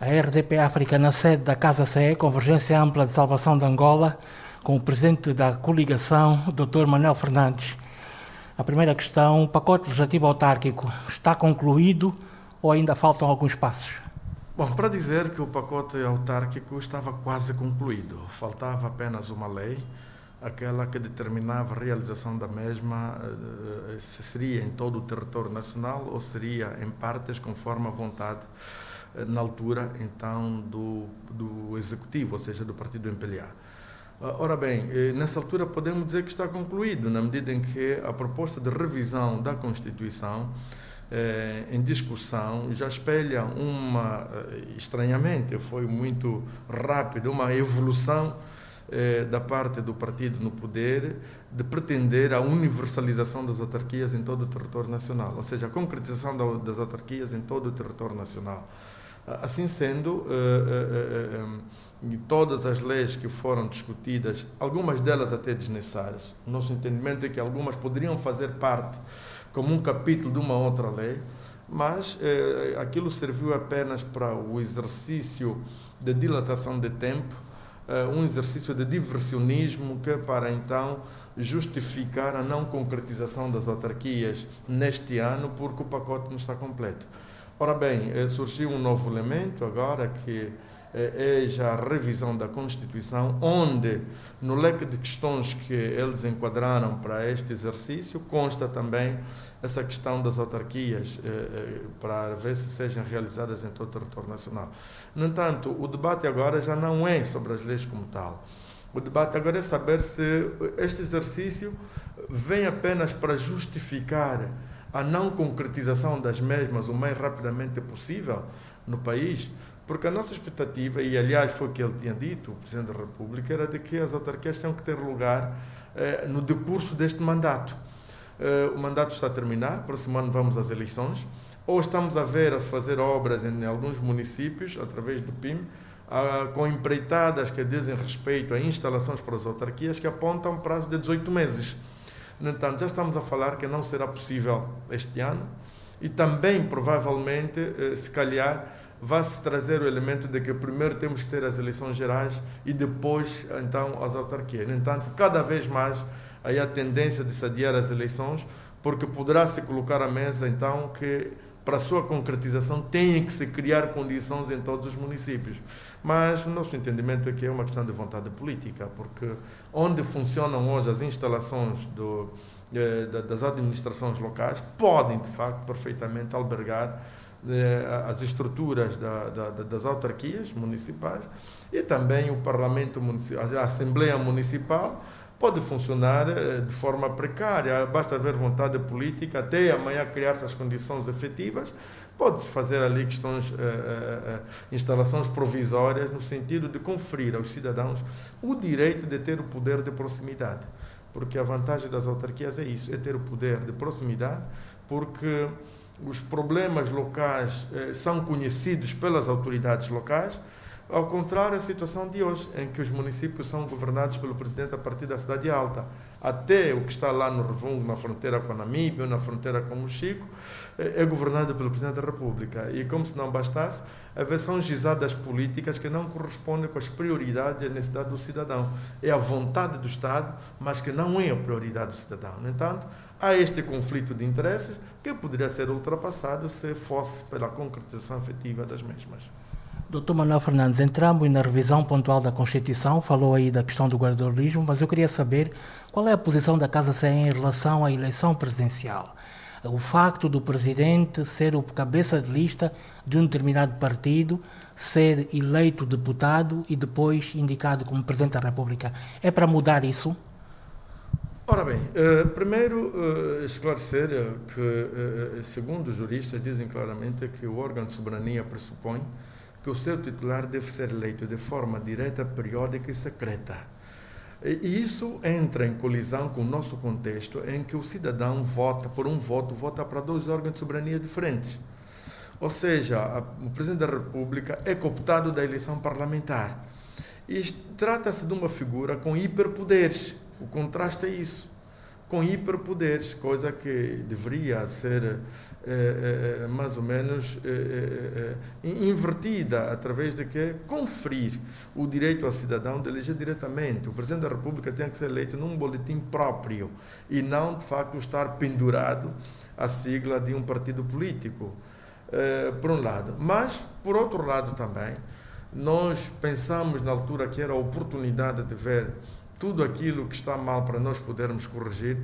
a RDP África na sede da Casa CE, Convergência Ampla de Salvação de Angola, com o presidente da coligação, Dr. Manuel Fernandes. A primeira questão, o pacote legislativo autárquico está concluído ou ainda faltam alguns passos? Bom, para dizer que o pacote autárquico estava quase concluído, faltava apenas uma lei, aquela que determinava a realização da mesma, eh, se seria em todo o território nacional ou seria em partes, conforme a vontade, na altura, então, do, do Executivo, ou seja, do Partido MPLA. Ah, ora bem, eh, nessa altura podemos dizer que está concluído, na medida em que a proposta de revisão da Constituição eh, em discussão já espelha uma, eh, estranhamente, foi muito rápido, uma evolução eh, da parte do partido no poder de pretender a universalização das autarquias em todo o território nacional, ou seja, a concretização da, das autarquias em todo o território nacional. Assim sendo, eh, eh, todas as leis que foram discutidas, algumas delas até desnecessárias, nosso entendimento é que algumas poderiam fazer parte como um capítulo de uma outra lei, mas eh, aquilo serviu apenas para o exercício de dilatação de tempo, eh, um exercício de diversionismo que para então justificar a não concretização das autarquias neste ano, porque o pacote não está completo. Ora bem, eh, surgiu um novo elemento agora que é, é já a revisão da Constituição, onde, no leque de questões que eles enquadraram para este exercício, consta também essa questão das autarquias, eh, eh, para ver se sejam realizadas em todo o território nacional. No entanto, o debate agora já não é sobre as leis como tal. O debate agora é saber se este exercício vem apenas para justificar a não concretização das mesmas o mais rapidamente possível no país, porque a nossa expectativa, e aliás foi o que ele tinha dito, o Presidente da República, era de que as autarquias tinham que ter lugar eh, no decurso deste mandato. Eh, o mandato está a terminar, próximo ano vamos às eleições, ou estamos a ver a se fazer obras em alguns municípios, através do PIM, ah, com empreitadas que dizem respeito a instalações para as autarquias que apontam um prazo de 18 meses. No entanto, já estamos a falar que não será possível este ano e também, provavelmente, eh, se calhar, vai-se trazer o elemento de que primeiro temos que ter as eleições gerais e depois, então, as autarquias. No entanto, cada vez mais aí a tendência de se adiar as eleições, porque poderá se colocar à mesa, então, que para a sua concretização tem que se criar condições em todos os municípios. Mas o nosso entendimento é que é uma questão de vontade política, porque onde funcionam hoje as instalações do, eh, das administrações locais podem, de facto, perfeitamente albergar eh, as estruturas da, da, das autarquias municipais e também o Parlamento Municipal, a Assembleia Municipal pode funcionar eh, de forma precária, basta haver vontade política, até amanhã criar-se as condições efetivas, pode-se fazer ali questões, eh, instalações provisórias no sentido de conferir aos cidadãos o direito de ter o poder de proximidade. Porque a vantagem das autarquias é isso, é ter o poder de proximidade, porque os problemas locais eh, são conhecidos pelas autoridades locais, ao contrário da situação de hoje, em que os municípios são governados pelo presidente a partir da cidade alta. Até o que está lá no Revungo, na fronteira com a Namíbia, na fronteira com o Chico, eh, é governado pelo presidente da República. E como se não bastasse, são gizadas políticas que não correspondem com as prioridades e a necessidade do cidadão. É a vontade do Estado, mas que não é a prioridade do cidadão. No entanto, há este conflito de interesses que poderia ser ultrapassado se fosse pela concretização efetiva das mesmas. Doutor Manuel Fernandes, entramos na revisão pontual da Constituição, falou aí da questão do guarda-lismo, mas eu queria saber qual é a posição da Casa CE em relação à eleição presidencial. O facto do presidente ser o cabeça de lista de um determinado partido, ser eleito deputado e depois indicado como presidente da República, é para mudar isso? Ora bem, uh, primeiro uh, esclarecer uh, que, segundo os juristas, dizem claramente que o órgão de soberania pressupõe que o seu titular deve ser eleito de forma direta, periódica e secreta. E isso entra em colisão com o nosso contexto, em que o cidadão vota, por um voto, vota para dois órgãos de soberania diferentes. Ou seja, a, o Presidente da República é cooptado da eleição parlamentar. E trata-se de uma figura com hiperpoderes o contraste é isso. Com hiperpoderes, coisa que deveria ser é, é, mais ou menos é, invertida, através de que conferir o direito ao cidadão de eleger diretamente. O Presidente da República tem que ser eleito num boletim próprio e não, de facto, estar pendurado à sigla de um partido político, por um lado. Mas, por outro lado também, nós pensamos na altura que era a oportunidade de ver tudo aquilo que está mal para nós podermos corrigir,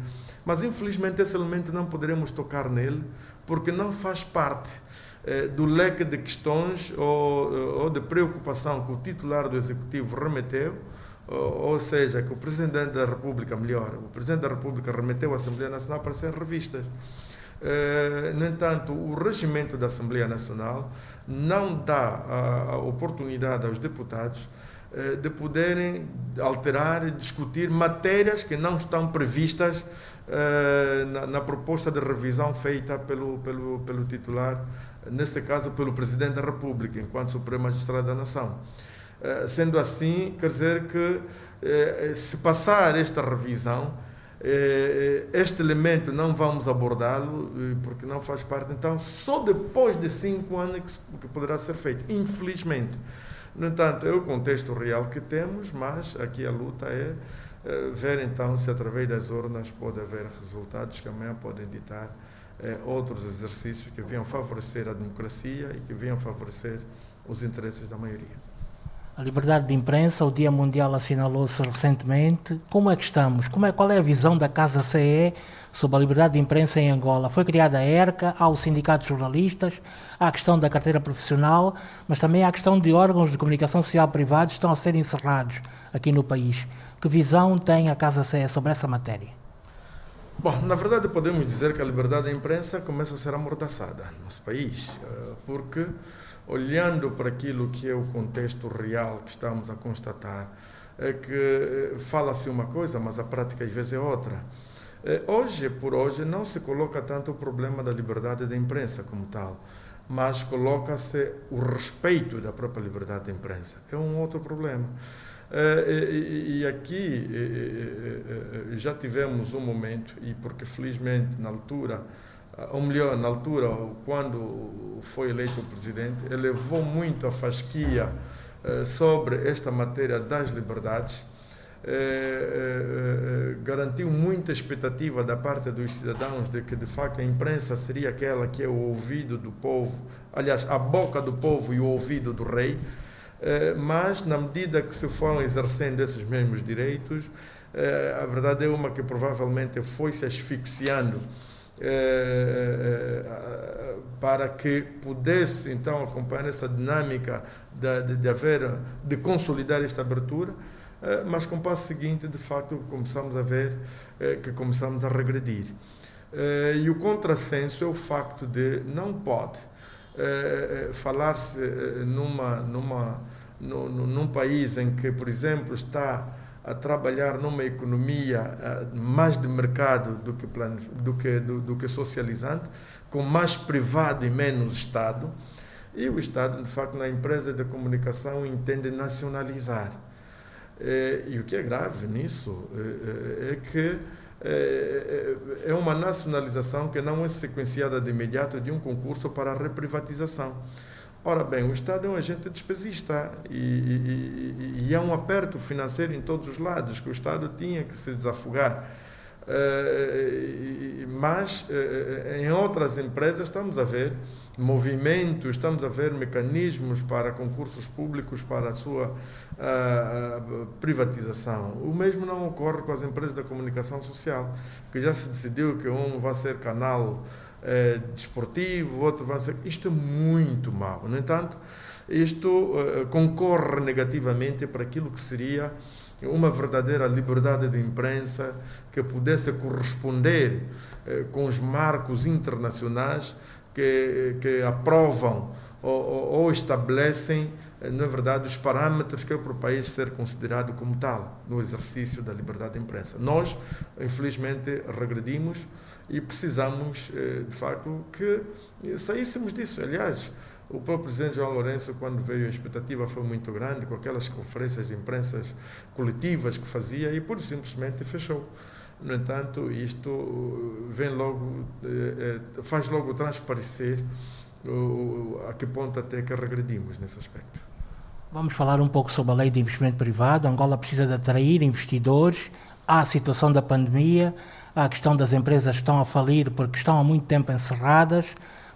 mas infelizmente esse elemento não poderemos tocar nele porque não faz parte eh, do leque de questões ou, ou de preocupação que o titular do Executivo remeteu, ou, ou seja, que o Presidente da República, melhor, o Presidente da República remeteu à Assembleia Nacional para ser revistas. Eh, no entanto, o regimento da Assembleia Nacional não dá a, a oportunidade aos deputados eh, de poderem alterar e discutir matérias que não estão previstas eh, na, na, proposta de revisão feita pelo, pelo, pelo titular, neste caso pelo Presidente da República, enquanto Supremo Magistrado da Nação. Eh, sendo assim, quer dizer que eh, se passar esta revisão, este elemento não vamos abordá-lo porque não faz parte, então só depois de cinco anos que poderá ser feito, infelizmente. No entanto, é o contexto real que temos, mas aqui a luta é eh, ver então se através das urnas pode haver resultados que amanhã podem ditar eh, outros exercícios que venham favorecer a democracia e que venham favorecer os interesses da maioria. A liberdade de imprensa, o Dia Mundial assinalou-se recentemente. Como é que estamos? Como é, qual é a visão da Casa CE sobre a liberdade de imprensa em Angola? Foi criada a ERCA, há o Sindicato de Jornalistas, há a questão da carteira profissional, mas também há a questão de órgãos de comunicação social privados que estão a ser encerrados aqui no país. Que visão tem a Casa CE sobre essa matéria? Bom, na verdade podemos dizer que a liberdade da imprensa começa a ser amordaçada no nosso país, eh, porque olhando para aquilo que é o contexto real que estamos a constatar, é que eh, fala-se uma coisa, mas a prática às vezes é outra. Eh, hoje, por hoje, não se coloca tanto o problema da liberdade da imprensa como tal, mas coloca-se o respeito da própria liberdade da imprensa. É um outro problema. Eh, e, aqui eh, já tivemos um momento, e porque felizmente na altura, ou melhor, na altura, quando foi eleito o presidente, elevou muito a fasquia sobre esta matéria das liberdades, garantiu muita expectativa da parte dos cidadãos de que de facto a imprensa seria aquela que é o ouvido do povo, aliás, a boca do povo e o ouvido do rei. Eh, mas na medida que se foram exercendo esses mesmos direitos, eh, a verdade é uma que provavelmente foi se asfixiando eh, para que pudesse então acompanhar essa dinâmica de, de, de haver, de consolidar esta abertura, mas com o passo seguinte, de facto, começamos a ver que começamos a regredir. E o contrassenso é o facto de não pode falar-se numa, numa no, num país em que, por exemplo, está a trabalhar numa economia mais de mercado do que, plan, do, que, do, do, que socializante, com mais privado e menos Estado, e o Estado, de facto, na empresa de comunicação entende nacionalizar. Eh, e o que é grave nisso eh, é que é uma nacionalização que não é sequenciada de imediato de um concurso para a reprivatização. Ora bem, o Estado é um agente despesista e, e, e, e, é um aperto financeiro em todos os lados que o Estado tinha que se desafogar. Uh, mas uh, em outras empresas estamos a ver movimentos, estamos a ver mecanismos para concursos públicos para a sua uh, privatização. O mesmo não ocorre com as empresas da comunicação social, que já se decidiu que um vai ser canal desportivo, outro vai ser. Isto é muito mau. No entanto, isto concorre negativamente para aquilo que seria uma verdadeira liberdade de imprensa que pudesse corresponder é, com os marcos internacionais que, que aprovam ou, ou, estabelecem na verdade, os parâmetros que é para o país ser considerado como tal no exercício da liberdade de imprensa. Nós, infelizmente, regredimos e precisamos, eh, de facto, que saíssemos disso. Aliás, o próprio presidente João Lourenço, quando veio, a expectativa foi muito grande, com aquelas conferências de imprensa coletivas que fazia, e por simplesmente fechou. No entanto, isto vem logo, faz logo transparecer a que ponto até que regredimos nesse aspecto. Vamos falar um pouco sobre a lei de investimento privado. Angola precisa de atrair investidores. Há a situação da pandemia, há a questão das empresas que estão a falir porque estão há muito tempo encerradas.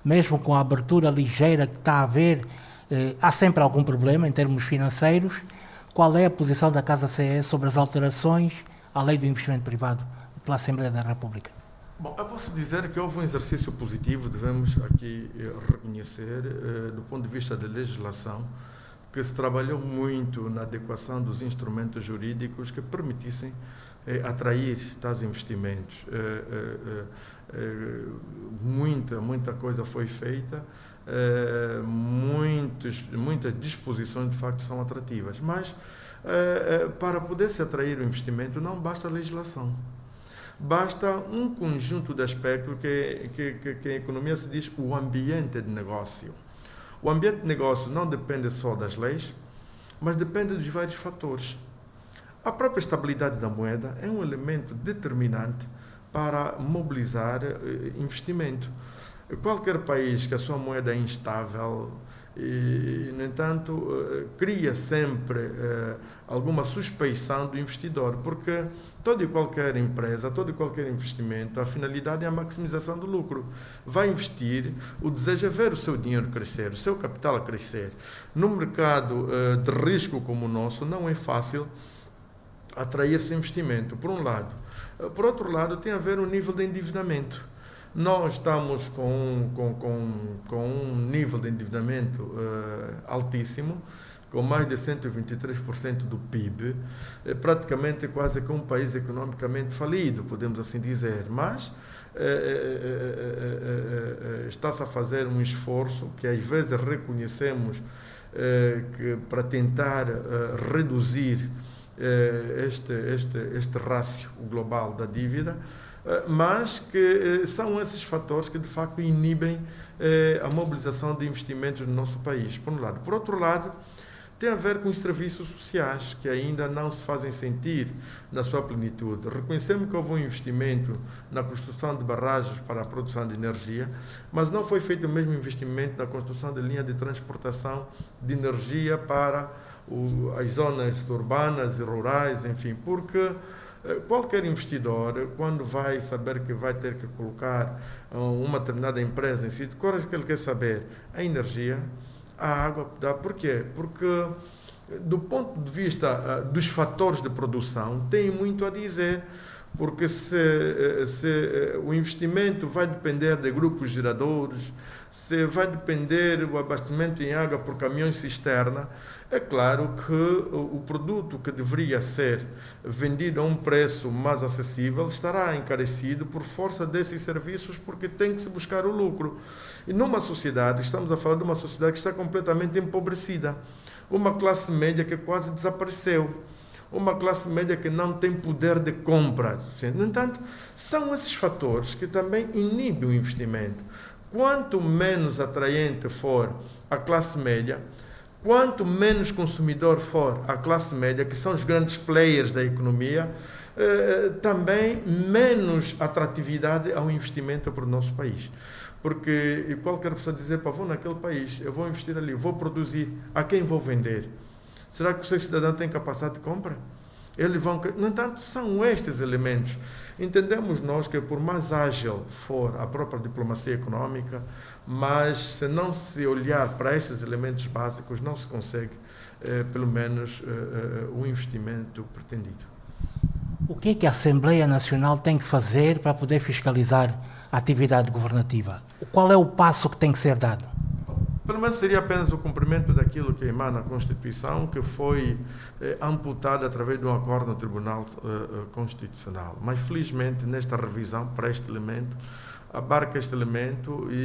Mesmo com a abertura ligeira que está a haver, eh, há sempre algum problema em termos financeiros. Qual é a posição da Casa CE sobre as alterações à lei do investimento privado pela Assembleia da República? Bom, eu posso dizer que houve um exercício positivo, devemos aqui eh, reconhecer, eh, do ponto de vista da legislação, que se trabalhou muito na adequação dos instrumentos jurídicos que permitissem eh, atrair tais investimentos. muita, muita coisa foi feita, muitos, muitas disposições de facto são atrativas, mas para poder se atrair o investimento não basta legislação Basta um conjunto de aspectos que, que, que, economia se diz o ambiente de negócio. O ambiente de negócio não depende só das leis, mas depende dos vários fatores. A própria estabilidade da moeda é um elemento determinante para mobilizar eh, investimento. Qualquer país que a sua moeda é instável, e, no entanto, eh, cria sempre eh, alguma suspeição do investidor, porque toda e qualquer empresa, todo e qualquer investimento, a finalidade é a maximização do lucro. Vai investir, o desejo é ver o seu dinheiro crescer, o seu capital crescer. No mercado de risco como o nosso, não é fácil atrair esse investimento, por um lado. Por outro lado, tem a ver o nível de endividamento nós estamos com, com, com, com um nível de endividamento uh, altíssimo, com mais de 123% do PIB, é praticamente quase que um país economicamente falido, podemos assim dizer. Mas é, é, está-se a fazer um esforço que às vezes reconhecemos que para tentar reduzir este, este, este rácio global da dívida, eh, mas que eh, são esses fatores que de facto inibem eh, a mobilização de investimentos no nosso país, por um lado. Por outro lado, tem a ver com os serviços sociais, que ainda não se fazem sentir na sua plenitude. Reconhecemos que houve um investimento na construção de barragens para a produção de energia, mas não foi feito o mesmo investimento na construção de linha de transportação de energia para as zonas urbanas e rurais, enfim, porque eh, qualquer investidor, quando vai saber que vai ter que colocar eh, uma determinada empresa em sítio, coisas que ele quer saber, a energia, a água, por quê? Porque eh, do ponto de vista dos fatores de produção, tem muito a dizer, porque se, se o investimento vai depender de grupos geradores, se vai depender o abastecimento em água por caminhões cisterna, é claro que o produto que deveria ser vendido a um preço mais acessível estará encarecido por força desses serviços, porque tem que se buscar o lucro. E numa sociedade, estamos a falar de uma sociedade que está completamente empobrecida, uma classe média que quase desapareceu uma classe média que não tem poder de compra. No entanto, são esses fatores que também inibem o investimento. Quanto menos atraente for a classe média, quanto menos consumidor for a classe média, que são os grandes players da economia, eh, também menos atratividade ao investimento para o nosso país. Porque qualquer pessoa dizer, para vou naquele país, eu vou investir ali, vou produzir, a quem vou vender? Será que o seu cidadão tem capacidade de compra? Eles vão. No entanto, são estes elementos Entendemos nós que, por mais ágil for a própria diplomacia econômica, mas se não se olhar para estes elementos básicos, não se consegue, eh, pelo menos, eh, eh, o investimento pretendido. O que é que a Assembleia Nacional tem que fazer para poder fiscalizar a atividade governativa? Qual é o passo que tem que ser dado? Pelo menos seria apenas o cumprimento daquilo que emana a Constituição, que foi eh, amputado através de um acordo no Tribunal eh, eh, Constitucional. Mas, felizmente, nesta revisão para este elemento, abarca este elemento e,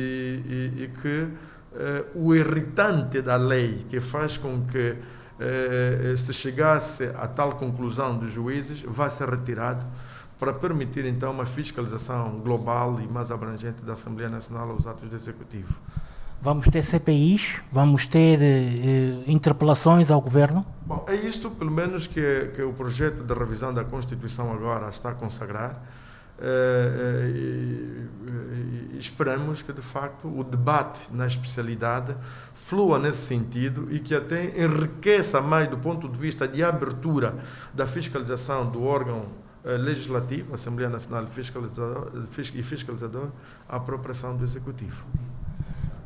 e, e que eh, o irritante da lei, que faz com que eh, se chegasse a tal conclusão dos juízes, vai ser retirado para permitir, então, uma fiscalização global e mais abrangente da Assembleia Nacional aos atos do Executivo. Vamos ter CPIs? Vamos ter eh, interpelações ao governo? Bom, é isto, pelo menos, que, que o projeto de revisão da Constituição agora está a consagrar. Uh, uh, esperamos que, de facto, o debate na especialidade flua nesse sentido e que até enriqueça mais do ponto de vista de abertura da fiscalização do órgão legislativo, Assembleia Nacional Fiscalizador, e Fiscalizador, a apropriação do Executivo.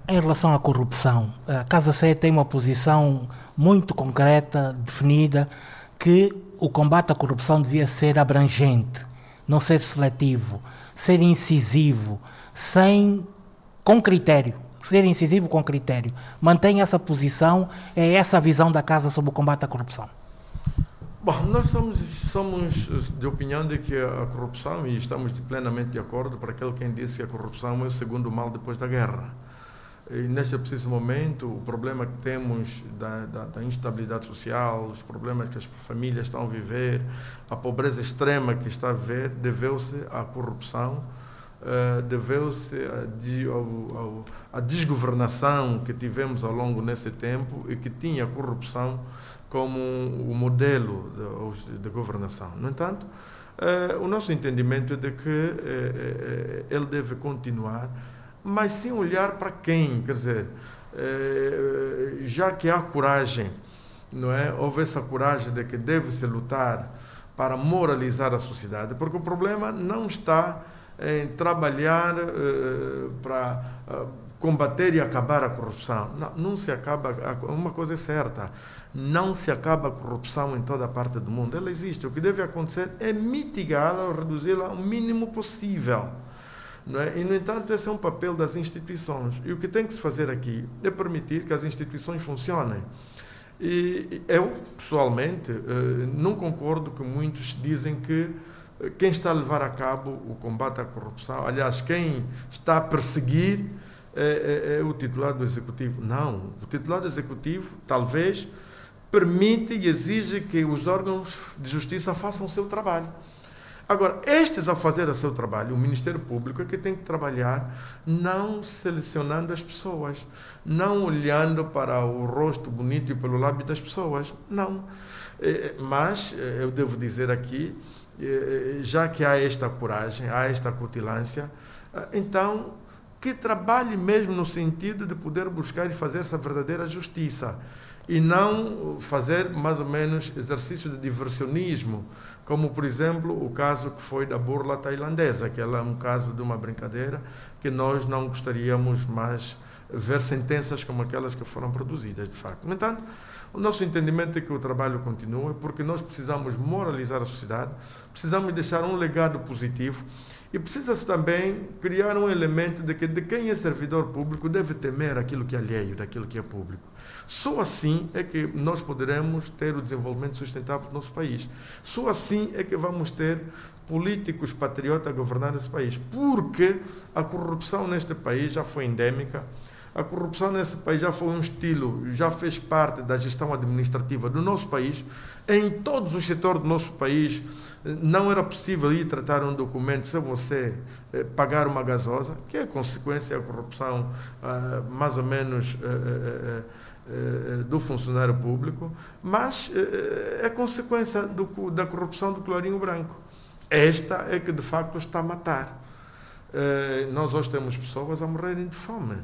Em relação à corrupção, a Casa Sé tem uma posição muito concreta, definida, que o combate à corrupção devia ser abrangente, não ser seletivo, ser incisivo, sem com critério, ser incisivo com critério. Mantém essa posição, é essa a visão da Casa sobre o combate à corrupção. Bom, nós somos, somos de opinião de que a corrupção, e estamos plenamente de acordo para aquele quem disse que a corrupção é o segundo mal depois da guerra. E neste preciso momento, o problema que temos da, da, da, instabilidade social, os problemas que as famílias estão a viver, a pobreza extrema que está a viver, deveu-se à corrupção, uh, deveu-se à, desgovernação que tivemos ao longo desse tempo e que tinha a corrupção como o modelo de, de governação. No entanto, uh, o nosso entendimento é de que uh, ele deve continuar mas sem olhar para quem, quer dizer, é, já que há coragem, não é? Houve essa coragem de que deve-se lutar para moralizar a sociedade, porque o problema não está em trabalhar é, para combater e acabar a corrupção. Não, não se acaba, uma coisa é certa, não se acaba a corrupção em toda a parte do mundo. Ela existe. O que deve acontecer é mitigá-la ou reduzi-la ao mínimo possível. É? E, no entanto, esse é um papel das instituições. E o que tem que se fazer aqui é permitir que as instituições funcionem. E eu, pessoalmente, eh, não concordo com muitos dizem que eh, quem está a levar a cabo o combate à corrupção, aliás, quem está a perseguir é, é, é o titular do Executivo. Não, o titular do Executivo, talvez, permite e exige que os órgãos de justiça façam o seu trabalho. Agora, estes a fazer o seu trabalho, o Ministério Público é que tem que trabalhar não selecionando as pessoas, não olhando para o rosto bonito e pelo lábio das pessoas, não. É, mas, é, eu devo dizer aqui, já que há esta coragem, há esta cutilância, então que trabalhe mesmo no sentido de poder buscar e fazer essa verdadeira justiça e não fazer mais ou menos exercício de diversionismo como por exemplo o caso que foi da burla tailandesa, que é um caso de uma brincadeira que nós não gostaríamos mais ver sentenças como aquelas que foram produzidas, de facto. No entanto, o nosso entendimento é que o trabalho continua, porque nós precisamos moralizar a sociedade, precisamos deixar um legado positivo e precisa-se também criar um elemento de que de quem é servidor público deve temer aquilo que é alheio, daquilo que é público. Só assim é que nós poderemos ter o desenvolvimento sustentável do nosso país. Só assim é que vamos ter políticos patriotas a governar esse país. Porque a corrupção neste país já foi endêmica, a corrupção nesse país já foi um estilo, já fez parte da gestão administrativa do nosso país. Em todos os setores do nosso país, não era possível ir tratar um documento sem você eh, pagar uma gasosa, que é consequência da corrupção, ah, mais ou menos. Eh, eh, eh, do funcionário público, mas eh, é consequência do, da corrupção do colorinho branco. Esta é que de facto está a matar. Eh, nós hoje temos pessoas a morrerem de fome.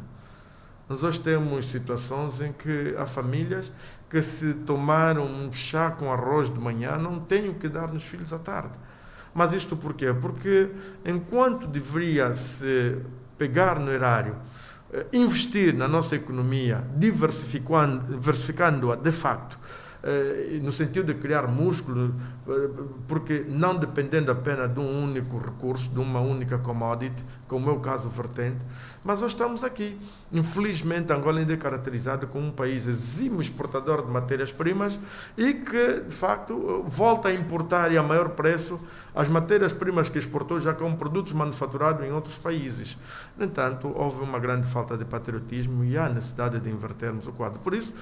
Nós hoje temos situações em que há famílias que se tomaram um chá com arroz de manhã não têm o que dar nos filhos à tarde. Mas isto por quê? Porque enquanto deveria se pegar no erário eh, investir na nossa economia, diversificando-a diversificando de facto, no sentido de criar músculo, eh, porque não dependendo apenas de um único recurso, de uma única commodity, como é o caso vertente, mas hoje estamos aqui. Infelizmente, Angola ainda é caracterizada como um país exímio exportador de matérias-primas e que, de facto, volta a importar e a maior preço as matérias-primas que exportou já como produtos manufaturados em outros países. No entanto, houve uma grande falta de patriotismo e há necessidade de invertermos o quadro. Por isso,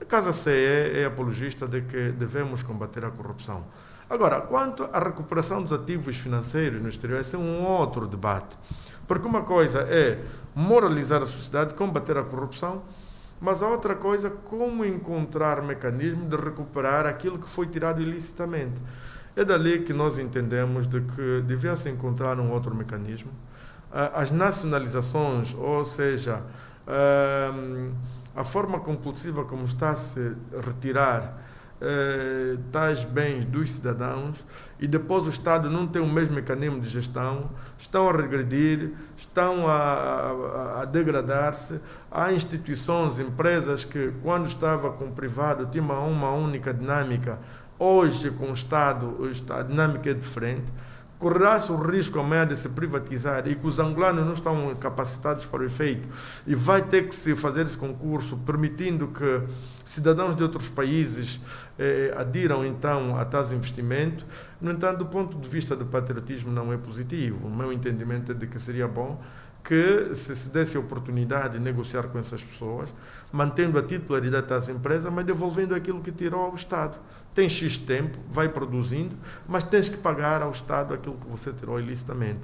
a Casa CE é apologista de que devemos combater a corrupção. Agora, quanto à recuperação dos ativos financeiros no exterior, esse é um outro debate. Porque uma coisa é moralizar a sociedade, combater a corrupção, Mas a outra coisa, como encontrar mecanismo de recuperar aquilo que foi tirado ilicitamente. É dali que nós entendemos de que devia-se encontrar um outro mecanismo. As nacionalizações, ou seja, a forma compulsiva como está a se retirar eh, tais bens dos cidadãos e depois o Estado não tem o mesmo mecanismo de gestão, estão a regredir, estão a, a, a degradar-se. Há instituições, empresas que, quando estava com o privado, tinham uma única dinâmica, hoje, com o Estado, a dinâmica é diferente correrá-se o risco amanhã de se privatizar e que os angolanos não estão capacitados para o efeito e vai ter que se fazer esse concurso permitindo que cidadãos de outros países eh, adiram então a tais investimentos. No entanto, do ponto de vista do patriotismo não é positivo. O meu entendimento é de que seria bom que se, se desse a oportunidade de negociar com essas pessoas, mantendo a titularidade das empresas, mas devolvendo aquilo que tirou ao Estado. Tem X tempo, vai produzindo, mas tens que pagar ao Estado aquilo que você tirou ilicitamente.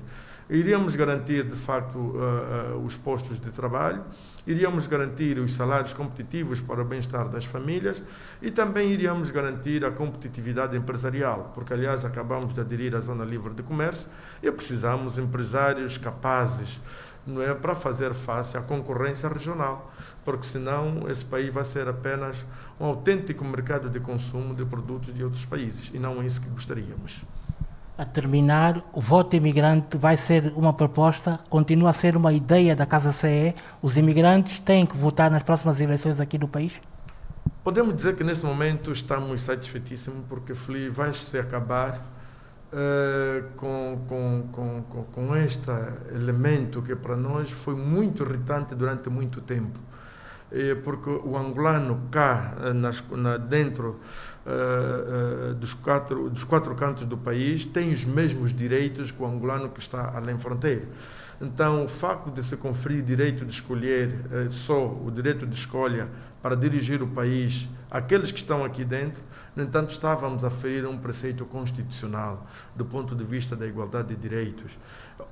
Iríamos garantir, de facto, uh, uh, os postos de trabalho, iríamos garantir os salários competitivos para o bem-estar das famílias e também iríamos garantir a competitividade empresarial, porque, aliás, acabamos de aderir à Zona Livre de Comércio e precisamos empresários capazes não é, para fazer face à concorrência regional, porque senão esse país vai ser apenas um autêntico mercado de consumo de produtos de outros países e não é isso que gostaríamos. A terminar, o voto imigrante vai ser uma proposta, continua a ser uma ideia da Casa CE. Os imigrantes têm que votar nas próximas eleições aqui do país? Podemos dizer que neste momento estamos satisfeitíssimos porque vai se acabar uh, com, com, com, com este elemento que para nós foi muito irritante durante muito tempo. Eh, porque o angolano cá eh, nas, na, dentro uh, uh, dos, quatro, dos quatro cantos do país tem os mesmos direitos que o angolano que está além fronteira. Então, o facto de se conferir direito de escolher só o direito de escolha para dirigir o país àqueles que estão aqui dentro, no entanto, estávamos a ferir um preceito constitucional do ponto de vista da igualdade de direitos.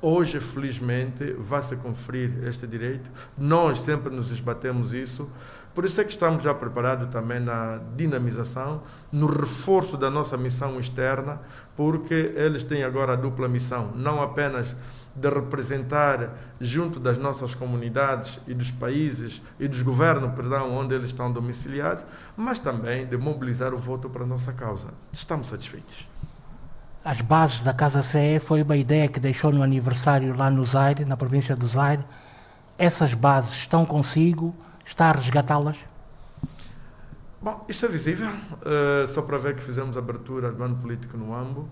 Hoje, felizmente, vai-se conferir este direito. Nós sempre nos esbatemos isso. Por isso é que estamos já preparados também na dinamização, no reforço da nossa missão externa, porque eles têm agora a dupla missão, não apenas de representar junto das nossas comunidades e dos países e dos governos, perdão, onde eles estão domiciliados, mas também de mobilizar o voto para a nossa causa. Estamos satisfeitos. As bases da Casa CE foi uma ideia que deixou no aniversário lá no Zaire, na província do Zaire. Essas bases estão consigo? Está a resgatá-las? Bom, isto é visível, uh, só para ver que fizemos abertura do ano político no AMBO.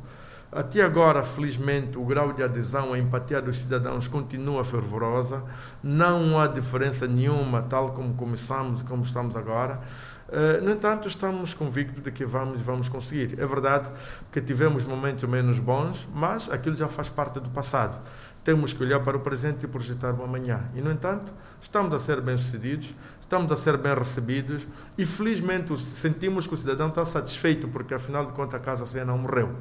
Até agora, felizmente, o grau de adesão, a empatia dos cidadãos continua fervorosa. Não há diferença nenhuma, tal como começamos e como estamos agora. Uh, no entanto, estamos convictos de que vamos vamos conseguir. É verdade que tivemos momentos menos bons, mas aquilo já faz parte do passado. Temos que olhar para o presente e projetar o amanhã. E, no entanto, estamos a ser bem-sucedidos, estamos a ser bem recebidos e, felizmente, sentimos que o cidadão está satisfeito, porque, afinal de contas, a Casa Ceia não morreu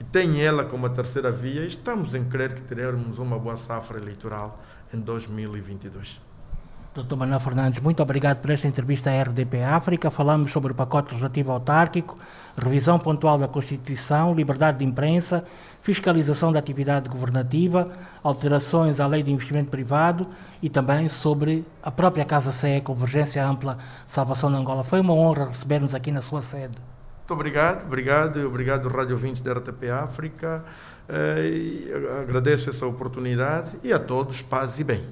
e tem ela como a terceira via, estamos em crer que teremos uma boa safra eleitoral em 2022. Dr. Manuel Fernandes, muito obrigado por esta entrevista à RDP África. Falamos sobre o pacote legislativo autárquico, revisão pontual da Constituição, liberdade de imprensa, fiscalização da atividade governativa, alterações à lei de investimento privado e também sobre a própria Casa CE, Convergência Ampla Salvação de Angola. Foi uma honra receber-nos aqui na sua sede. Muito obrigado, obrigado, obrigado Rádio 20 da RTP África. Eh, agradeço essa oportunidade e a todos paz e bem.